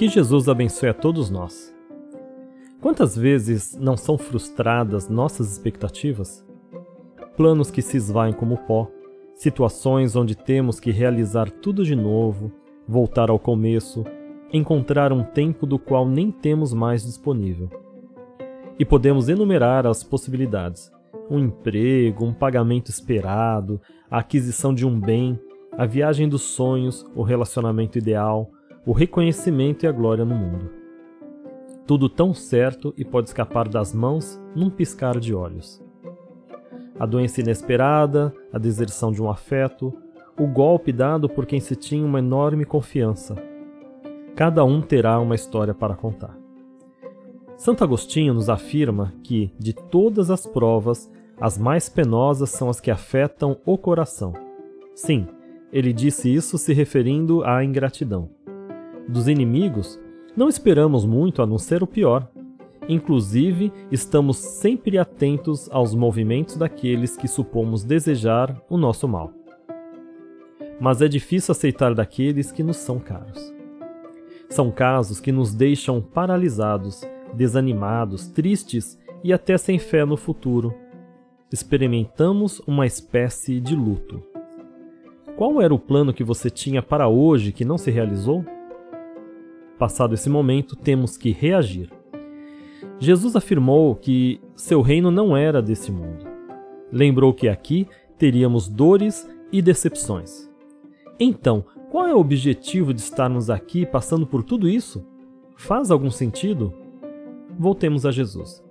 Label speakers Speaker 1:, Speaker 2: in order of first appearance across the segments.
Speaker 1: Que Jesus abençoe a todos nós. Quantas vezes não são frustradas nossas expectativas? Planos que se esvaem como pó, situações onde temos que realizar tudo de novo, voltar ao começo, encontrar um tempo do qual nem temos mais disponível. E podemos enumerar as possibilidades: um emprego, um pagamento esperado, a aquisição de um bem, a viagem dos sonhos, o relacionamento ideal, o reconhecimento e a glória no mundo. Tudo tão certo e pode escapar das mãos num piscar de olhos. A doença inesperada, a deserção de um afeto, o golpe dado por quem se tinha uma enorme confiança. Cada um terá uma história para contar. Santo Agostinho nos afirma que, de todas as provas, as mais penosas são as que afetam o coração. Sim, ele disse isso se referindo à ingratidão dos inimigos, não esperamos muito a não ser o pior. Inclusive, estamos sempre atentos aos movimentos daqueles que supomos desejar o nosso mal. Mas é difícil aceitar daqueles que nos são caros. São casos que nos deixam paralisados, desanimados, tristes e até sem fé no futuro. Experimentamos uma espécie de luto. Qual era o plano que você tinha para hoje que não se realizou? Passado esse momento, temos que reagir. Jesus afirmou que seu reino não era desse mundo. Lembrou que aqui teríamos dores e decepções. Então, qual é o objetivo de estarmos aqui passando por tudo isso? Faz algum sentido? Voltemos a Jesus.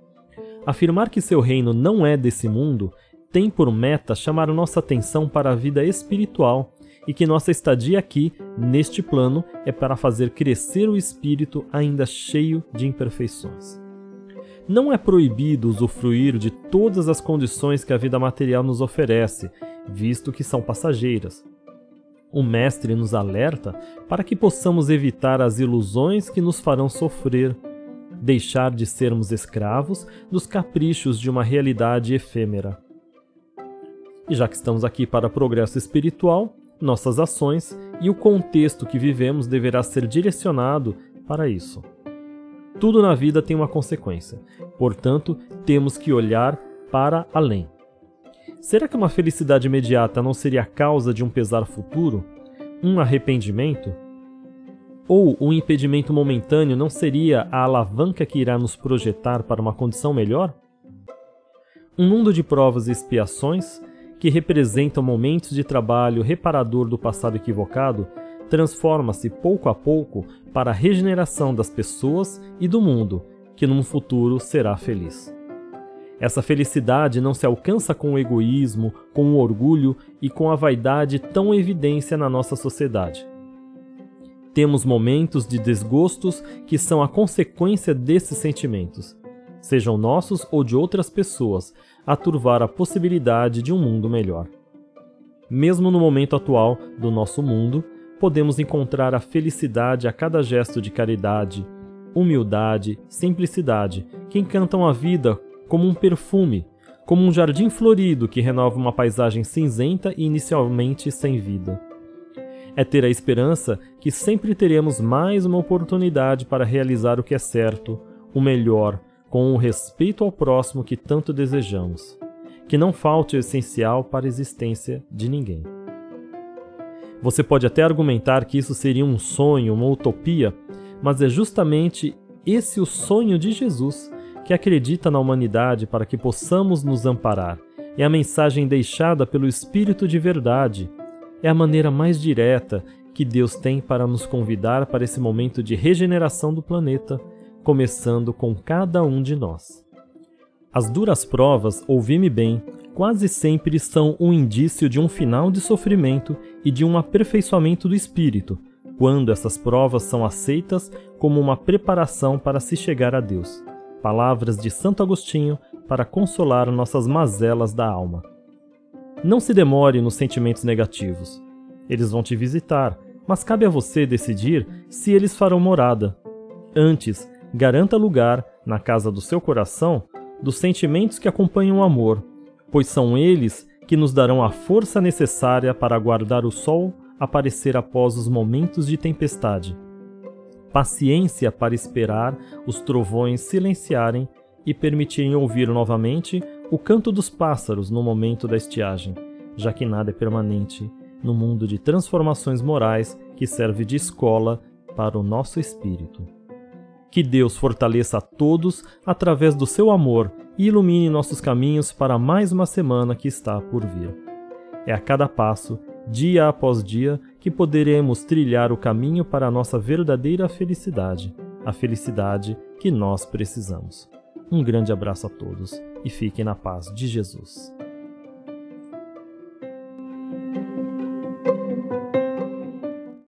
Speaker 1: Afirmar que seu reino não é desse mundo tem por meta chamar nossa atenção para a vida espiritual e que nossa estadia aqui, neste plano, é para fazer crescer o espírito ainda cheio de imperfeições. Não é proibido usufruir de todas as condições que a vida material nos oferece, visto que são passageiras. O Mestre nos alerta para que possamos evitar as ilusões que nos farão sofrer, deixar de sermos escravos dos caprichos de uma realidade efêmera. E já que estamos aqui para progresso espiritual, nossas ações e o contexto que vivemos deverá ser direcionado para isso. Tudo na vida tem uma consequência, portanto, temos que olhar para além. Será que uma felicidade imediata não seria a causa de um pesar futuro? Um arrependimento? Ou um impedimento momentâneo não seria a alavanca que irá nos projetar para uma condição melhor? Um mundo de provas e expiações que representam momentos de trabalho reparador do passado equivocado, transforma-se pouco a pouco para a regeneração das pessoas e do mundo, que num futuro será feliz. Essa felicidade não se alcança com o egoísmo, com o orgulho e com a vaidade tão evidência na nossa sociedade. Temos momentos de desgostos que são a consequência desses sentimentos, sejam nossos ou de outras pessoas, a turvar a possibilidade de um mundo melhor. Mesmo no momento atual do nosso mundo, podemos encontrar a felicidade a cada gesto de caridade, humildade, simplicidade, que encantam a vida como um perfume, como um jardim florido que renova uma paisagem cinzenta e inicialmente sem vida. É ter a esperança que sempre teremos mais uma oportunidade para realizar o que é certo, o melhor, com o respeito ao próximo que tanto desejamos, que não falte o essencial para a existência de ninguém. Você pode até argumentar que isso seria um sonho, uma utopia, mas é justamente esse o sonho de Jesus, que acredita na humanidade para que possamos nos amparar. É a mensagem deixada pelo Espírito de verdade. É a maneira mais direta que Deus tem para nos convidar para esse momento de regeneração do planeta começando com cada um de nós. As duras provas, ouvi-me bem, quase sempre são um indício de um final de sofrimento e de um aperfeiçoamento do espírito, quando essas provas são aceitas como uma preparação para se chegar a Deus. Palavras de Santo Agostinho para consolar nossas mazelas da alma. Não se demore nos sentimentos negativos. Eles vão te visitar, mas cabe a você decidir se eles farão morada. Antes, garanta lugar, na casa do seu coração, dos sentimentos que acompanham o amor, pois são eles que nos darão a força necessária para aguardar o sol aparecer após os momentos de tempestade. paciência para esperar os trovões silenciarem e permitirem ouvir novamente o canto dos pássaros no momento da estiagem, já que nada é permanente no mundo de transformações morais que serve de escola para o nosso espírito. Que Deus fortaleça a todos através do seu amor e ilumine nossos caminhos para mais uma semana que está por vir. É a cada passo, dia após dia, que poderemos trilhar o caminho para a nossa verdadeira felicidade, a felicidade que nós precisamos. Um grande abraço a todos e fiquem na paz de Jesus.